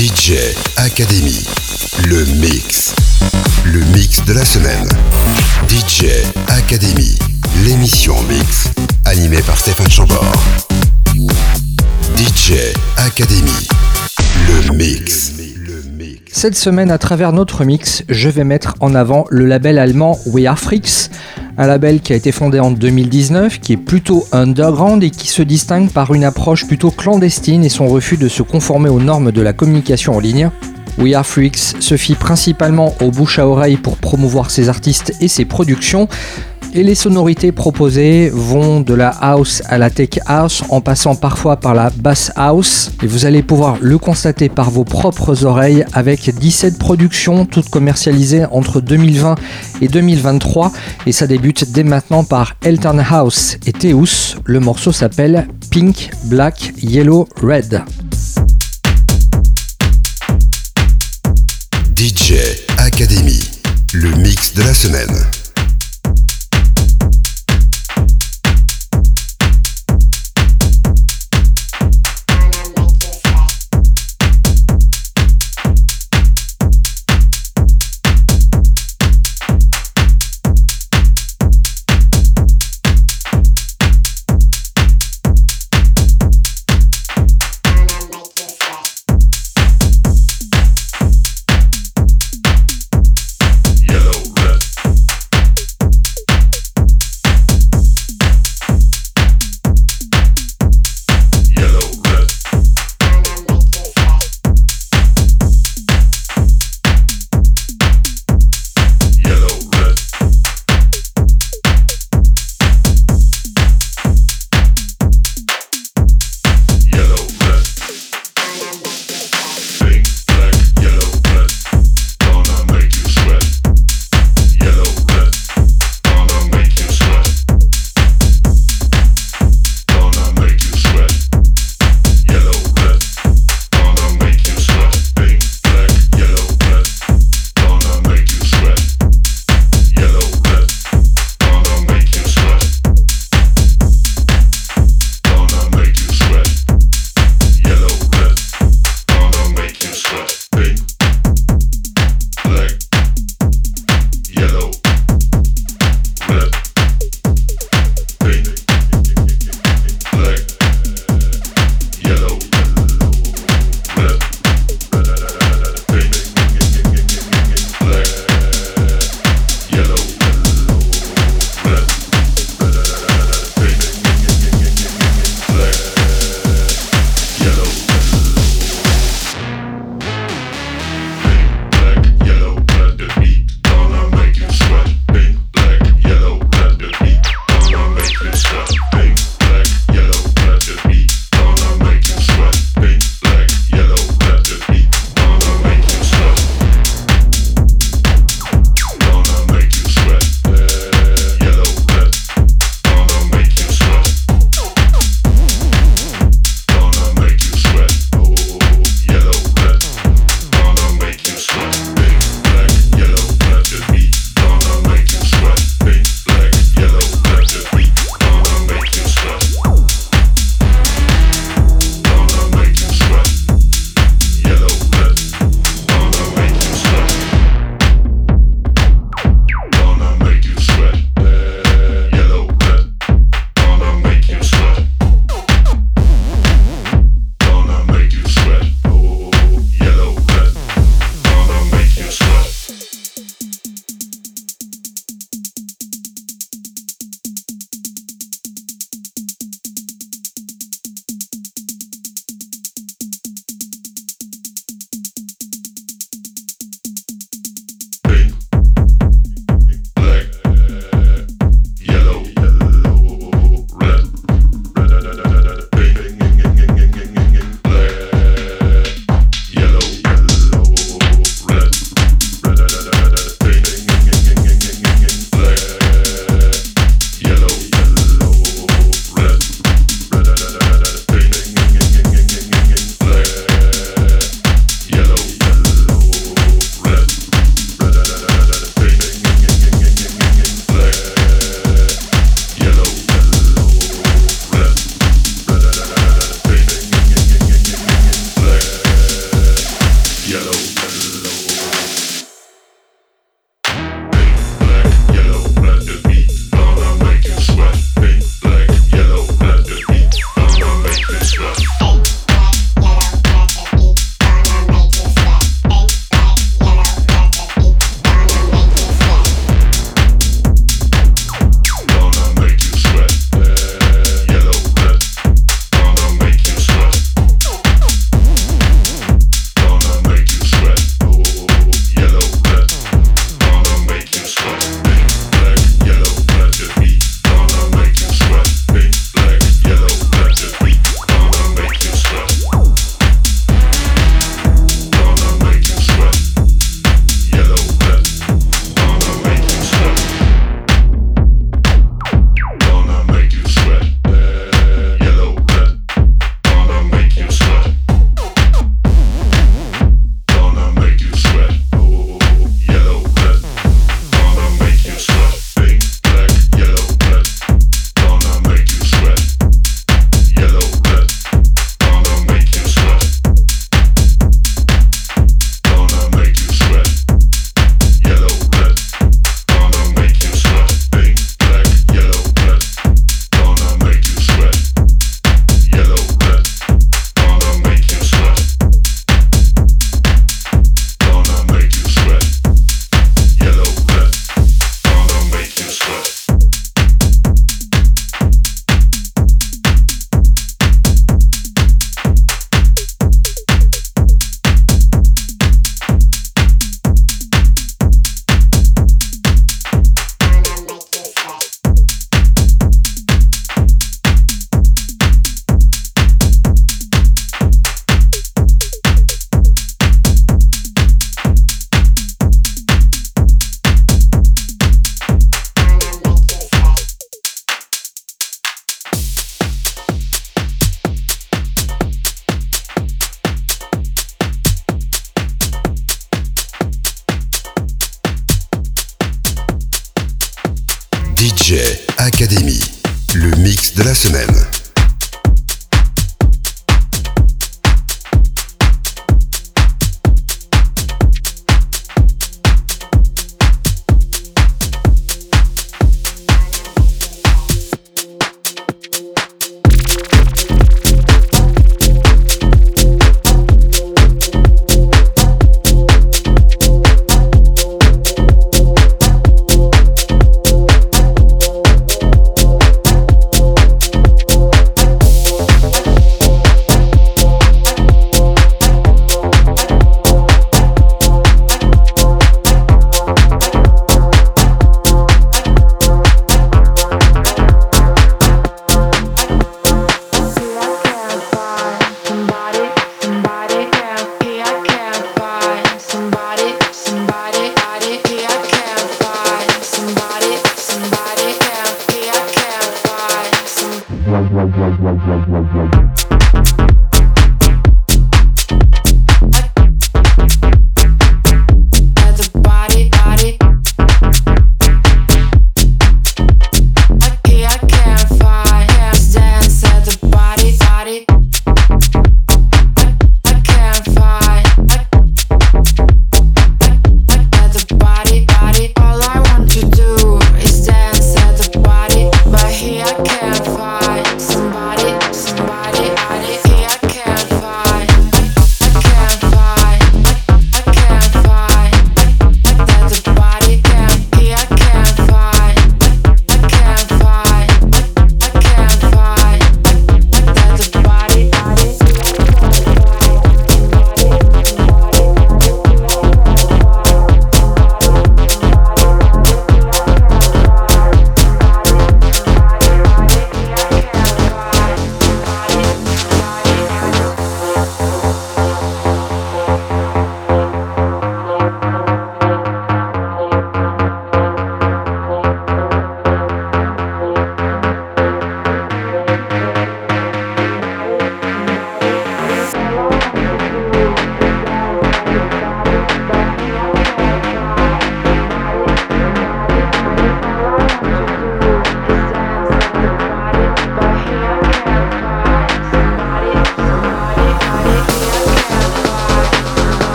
DJ Academy, le mix. Le mix de la semaine. DJ Academy, l'émission mix, animée par Stéphane Chambord. DJ Academy, le mix. Cette semaine, à travers notre mix, je vais mettre en avant le label allemand We Are Freaks, un label qui a été fondé en 2019, qui est plutôt underground et qui se distingue par une approche plutôt clandestine et son refus de se conformer aux normes de la communication en ligne. We Are Freaks se fie principalement au bouche à oreille pour promouvoir ses artistes et ses productions. Et les sonorités proposées vont de la house à la tech house en passant parfois par la bass house. Et vous allez pouvoir le constater par vos propres oreilles avec 17 productions toutes commercialisées entre 2020 et 2023. Et ça débute dès maintenant par Elton House et Teus. Le morceau s'appelle Pink, Black, Yellow, Red. DJ Academy, le mix de la semaine.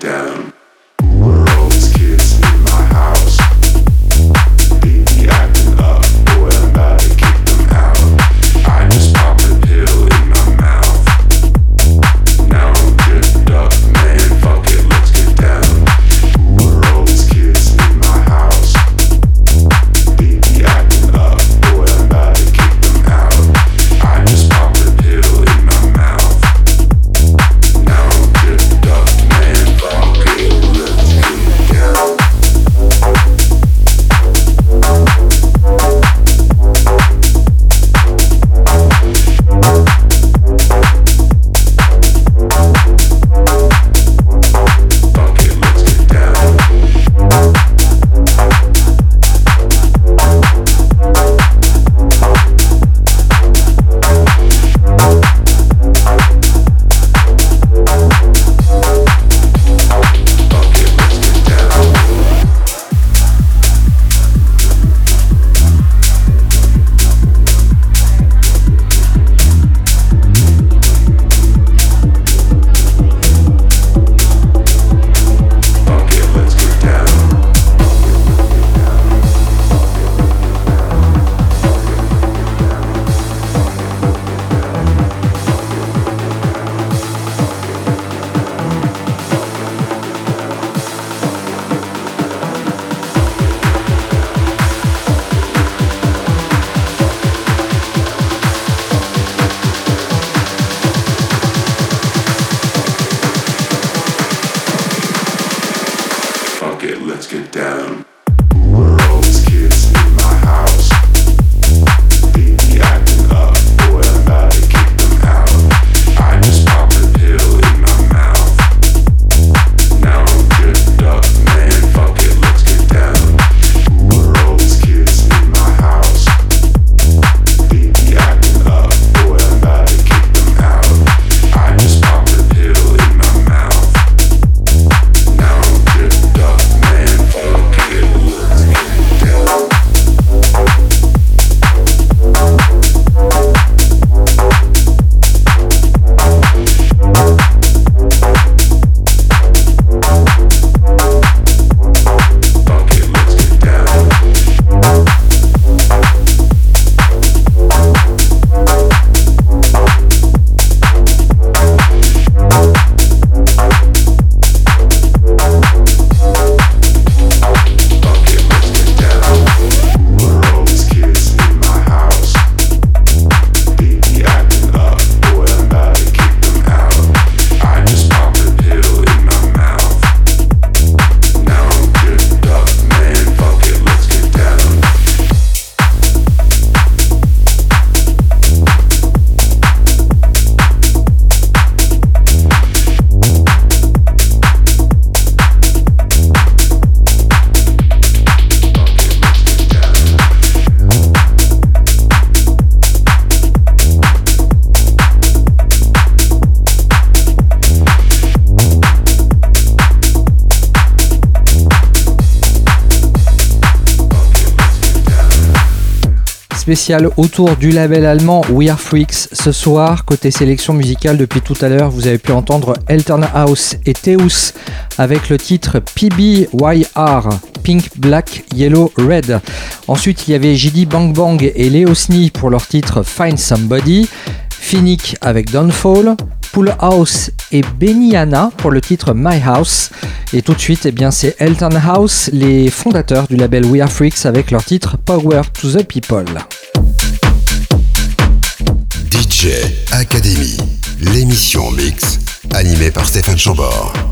down. Spécial autour du label allemand We Are Freaks. Ce soir, côté sélection musicale, depuis tout à l'heure, vous avez pu entendre Elton House et Teus avec le titre PBYR, Pink, Black, Yellow, Red. Ensuite, il y avait JD Bang Bang et Leo Snee pour leur titre Find Somebody. Finnick avec Downfall, Pool House et Beniana pour le titre My House. Et tout de suite, eh bien, c'est Elton House, les fondateurs du label We Are Freaks avec leur titre Power to the People. DJ Academy, l'émission mix, animée par Stéphane Chambord.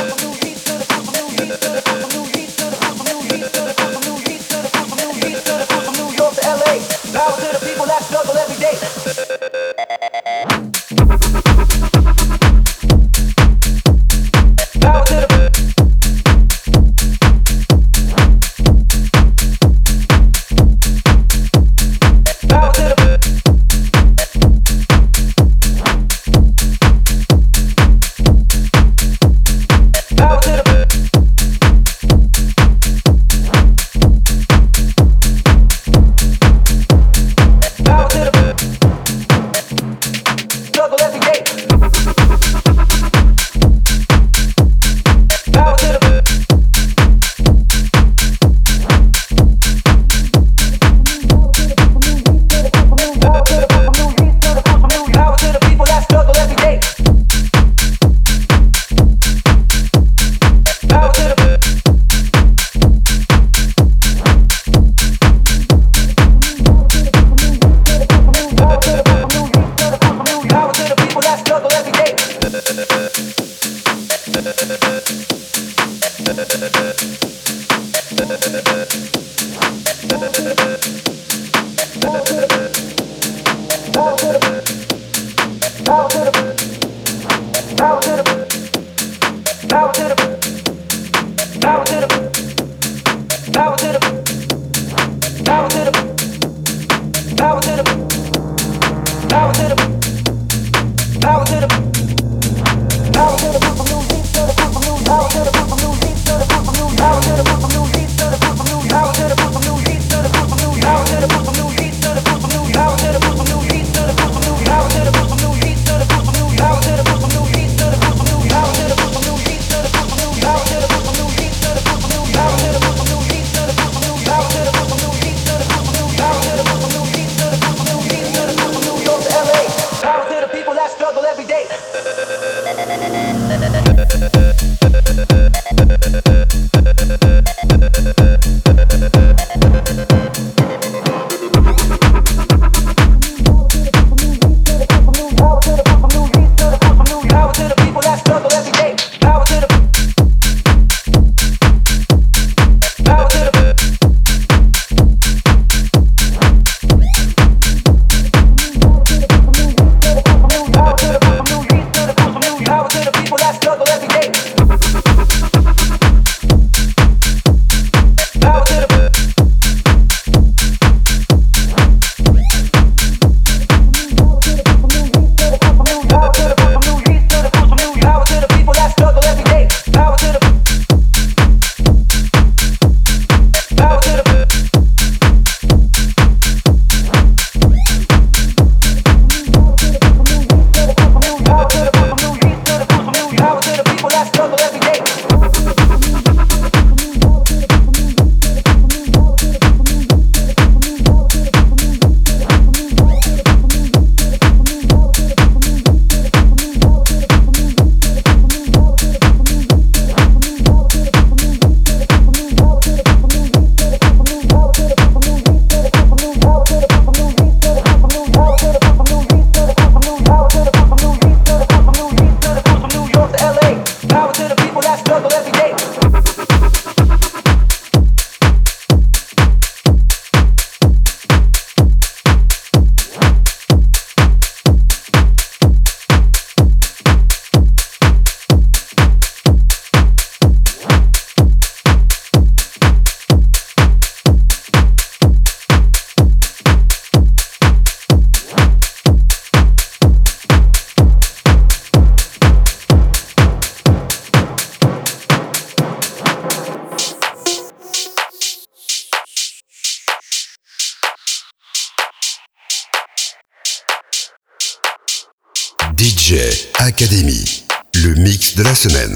la semaine.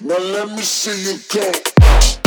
Now let me see you go.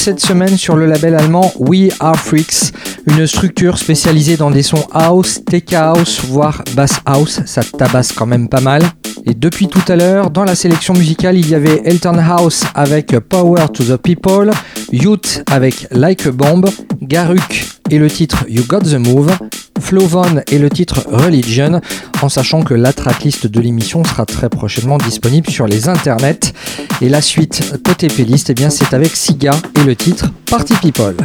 Cette semaine sur le label allemand We Are Freaks, une structure spécialisée dans des sons house, tech house, voire bass house, ça tabasse quand même pas mal. Et depuis tout à l'heure, dans la sélection musicale, il y avait Elton House avec Power to the People, Youth avec Like a Bomb, Garuk et le titre You Got the Move, Flovon et le titre Religion, en sachant que la tracklist de l'émission sera très prochainement disponible sur les internets. Et la suite côté playlist, eh bien c'est avec Siga et le titre Party People.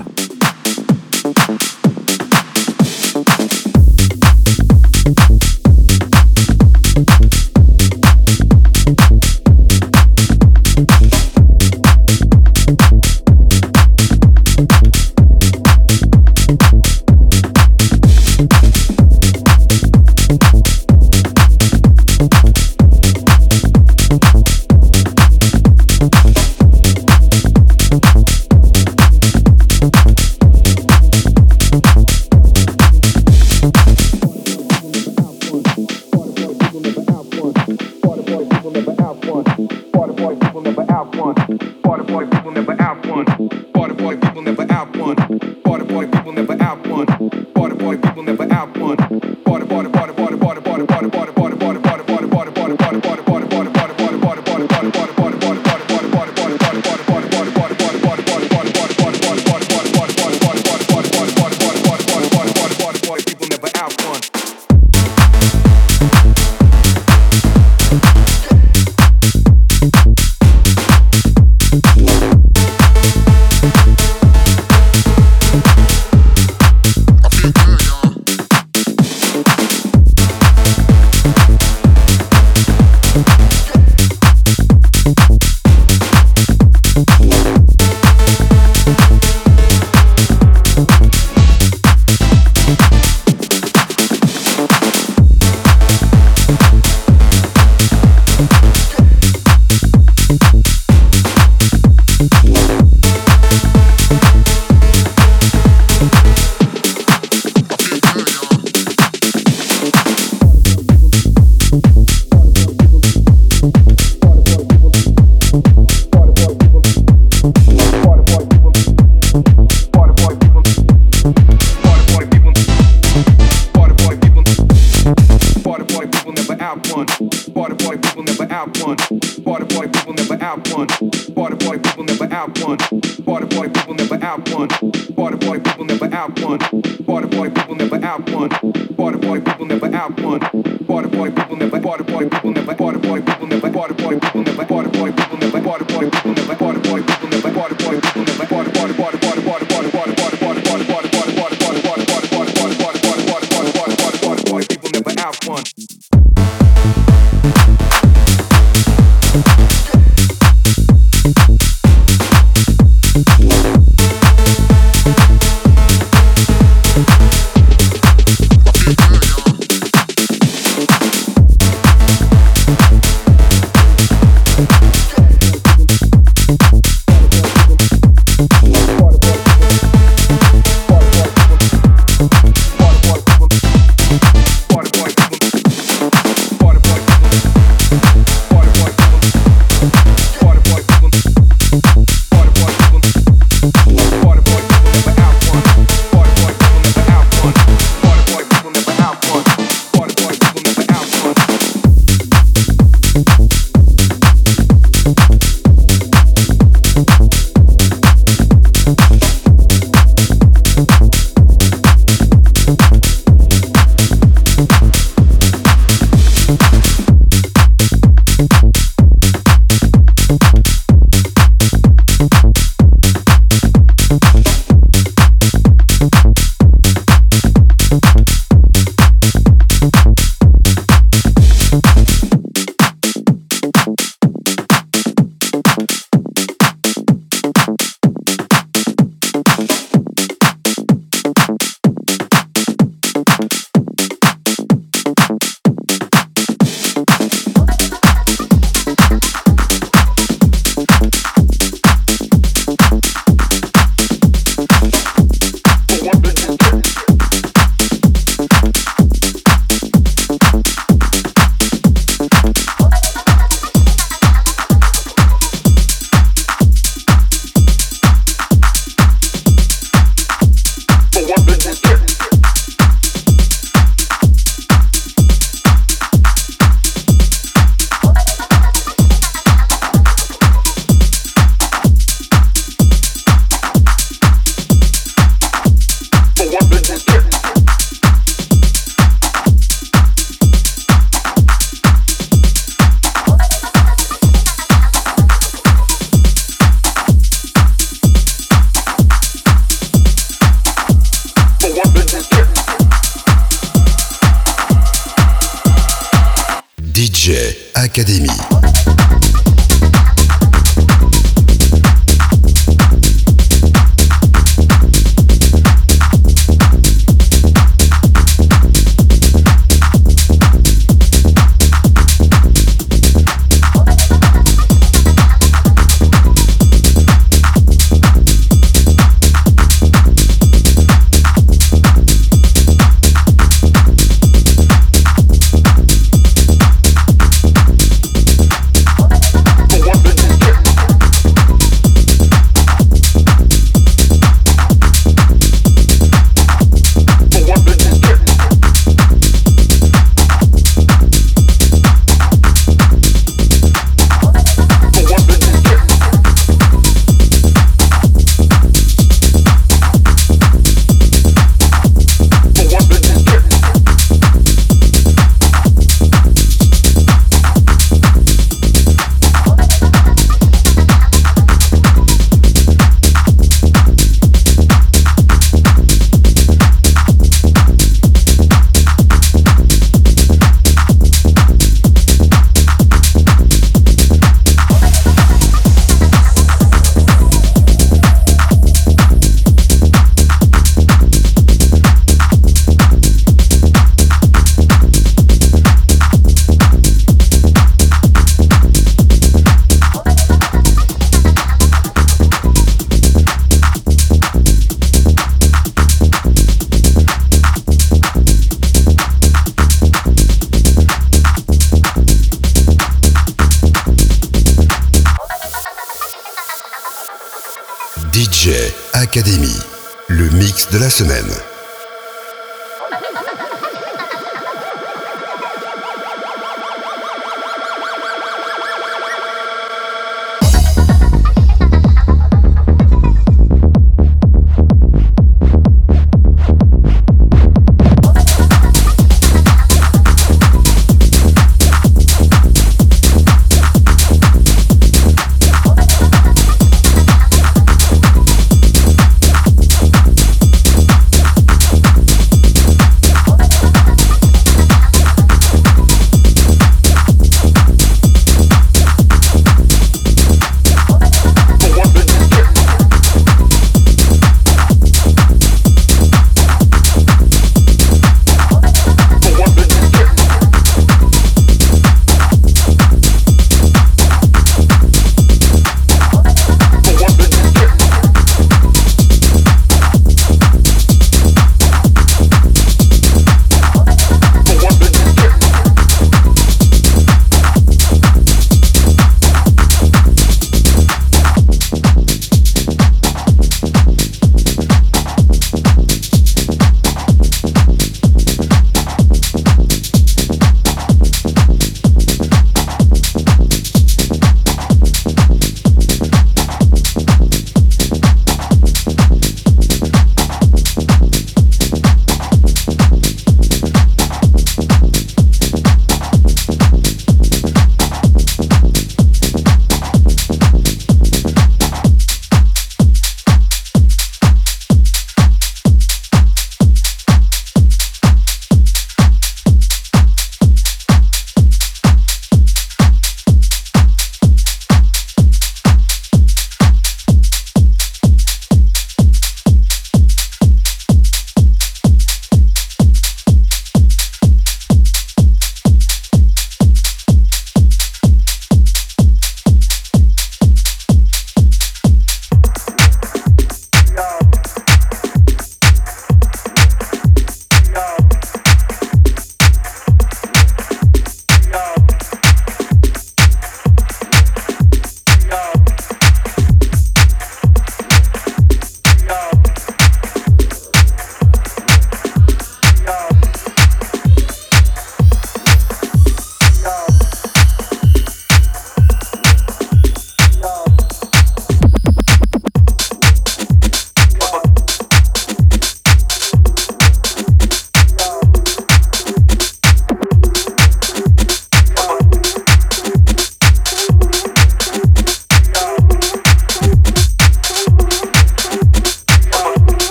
boy, boy, boy, boy, boy.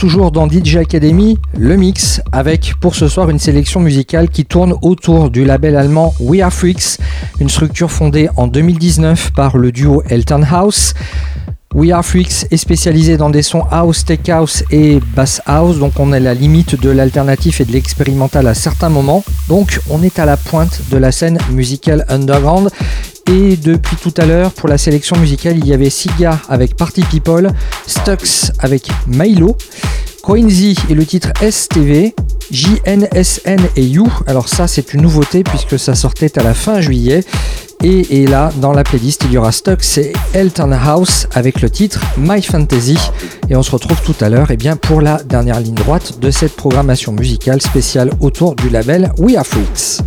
toujours dans DJ Academy, le mix, avec pour ce soir une sélection musicale qui tourne autour du label allemand We Are Freaks, une structure fondée en 2019 par le duo Elton House. We Are Freaks est spécialisé dans des sons house, tech house et bass house, donc on est à la limite de l'alternatif et de l'expérimental à certains moments. Donc on est à la pointe de la scène musicale underground et depuis tout à l'heure, pour la sélection musicale, il y avait Siga avec Party People, Stux avec Milo, Coinzy et le titre STV, JNSN et You. Alors ça, c'est une nouveauté puisque ça sortait à la fin juillet. Et, là, dans la playlist, il y aura stock, c'est Elton House avec le titre My Fantasy. Et on se retrouve tout à l'heure eh pour la dernière ligne droite de cette programmation musicale spéciale autour du label We Are Freaks.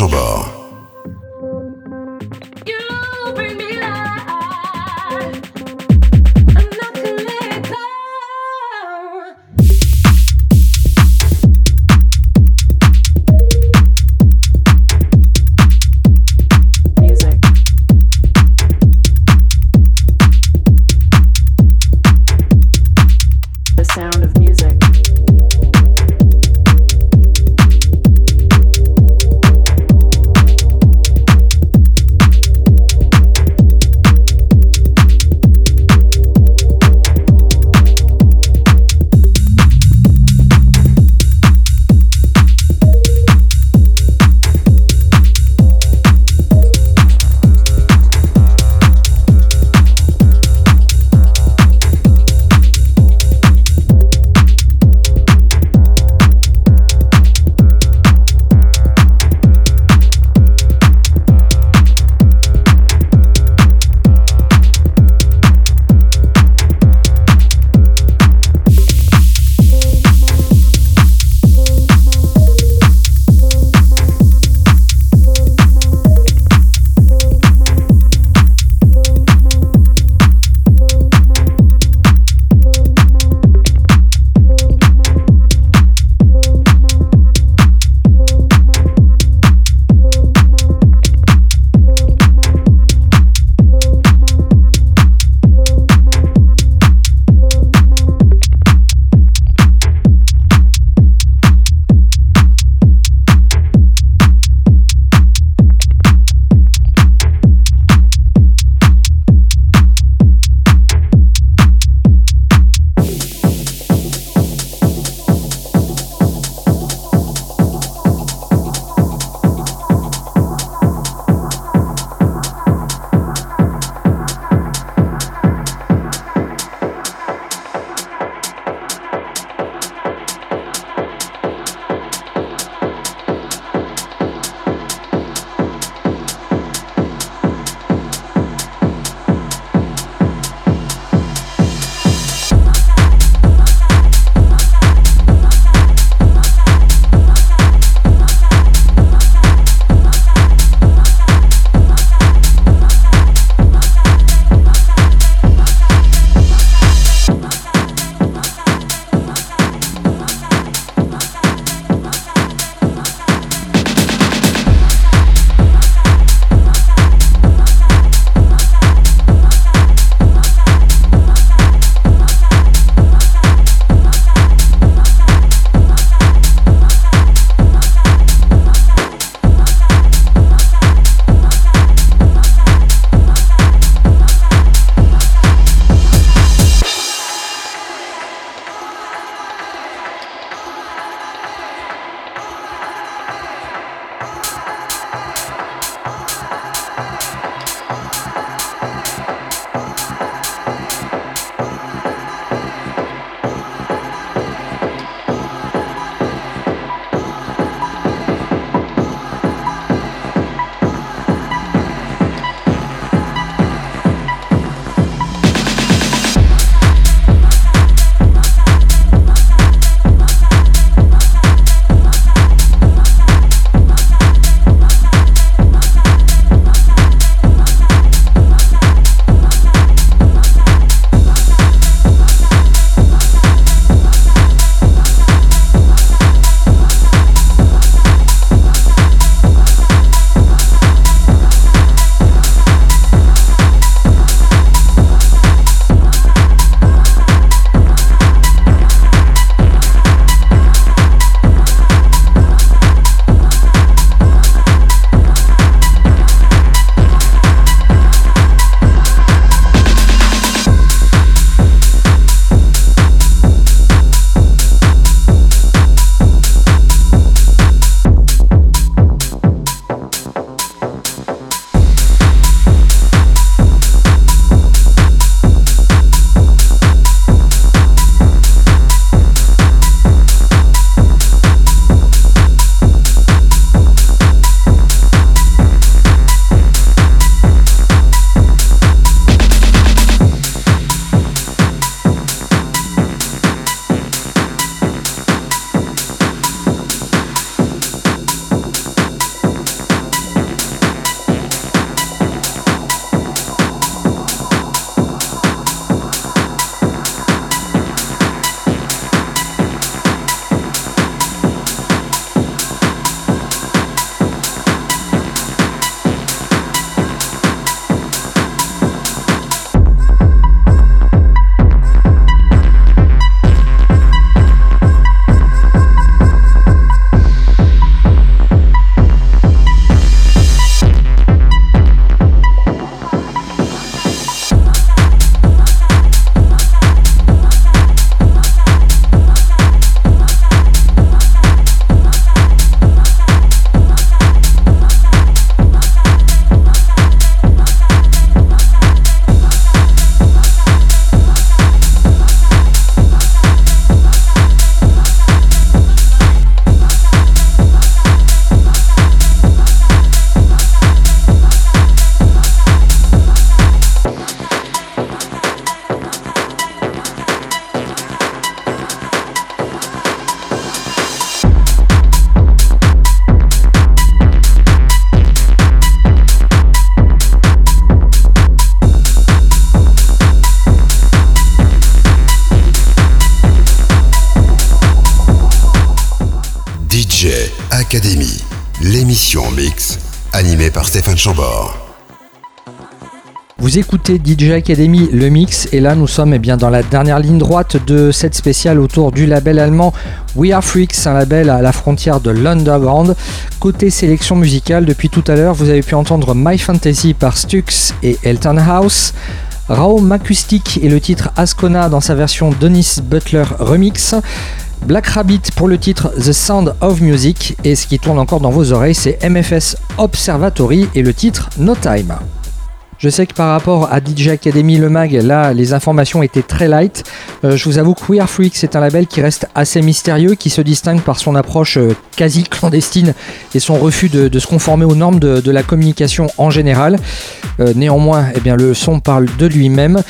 Animée Vous écoutez DJ Academy, le mix, et là nous sommes eh bien, dans la dernière ligne droite de cette spéciale autour du label allemand We Are Freaks, un label à la frontière de l'underground. Côté sélection musicale, depuis tout à l'heure, vous avez pu entendre My Fantasy par Stux et Elton House. Raum Acoustic et le titre Ascona dans sa version Dennis Butler Remix. Black Rabbit pour le titre The Sound of Music et ce qui tourne encore dans vos oreilles c'est MFS Observatory et le titre No Time. Je sais que par rapport à DJ Academy Le Mag, là, les informations étaient très light. Euh, je vous avoue que Weird Freak, c'est un label qui reste assez mystérieux, qui se distingue par son approche euh, quasi clandestine et son refus de, se conformer aux normes de, la communication en général. Euh, néanmoins, eh bien, le son parle de lui-même.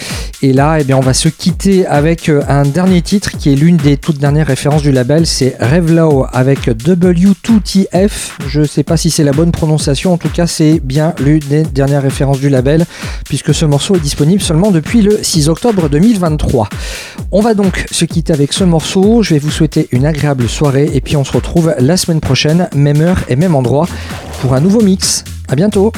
Et là, eh bien, on va se quitter avec un dernier titre qui est l'une des toutes dernières références du label. C'est Revlow avec W2TF. Je ne sais pas si c'est la bonne prononciation. En tout cas, c'est bien l'une des dernières références du label puisque ce morceau est disponible seulement depuis le 6 octobre 2023. On va donc se quitter avec ce morceau, je vais vous souhaiter une agréable soirée et puis on se retrouve la semaine prochaine, même heure et même endroit, pour un nouveau mix. A bientôt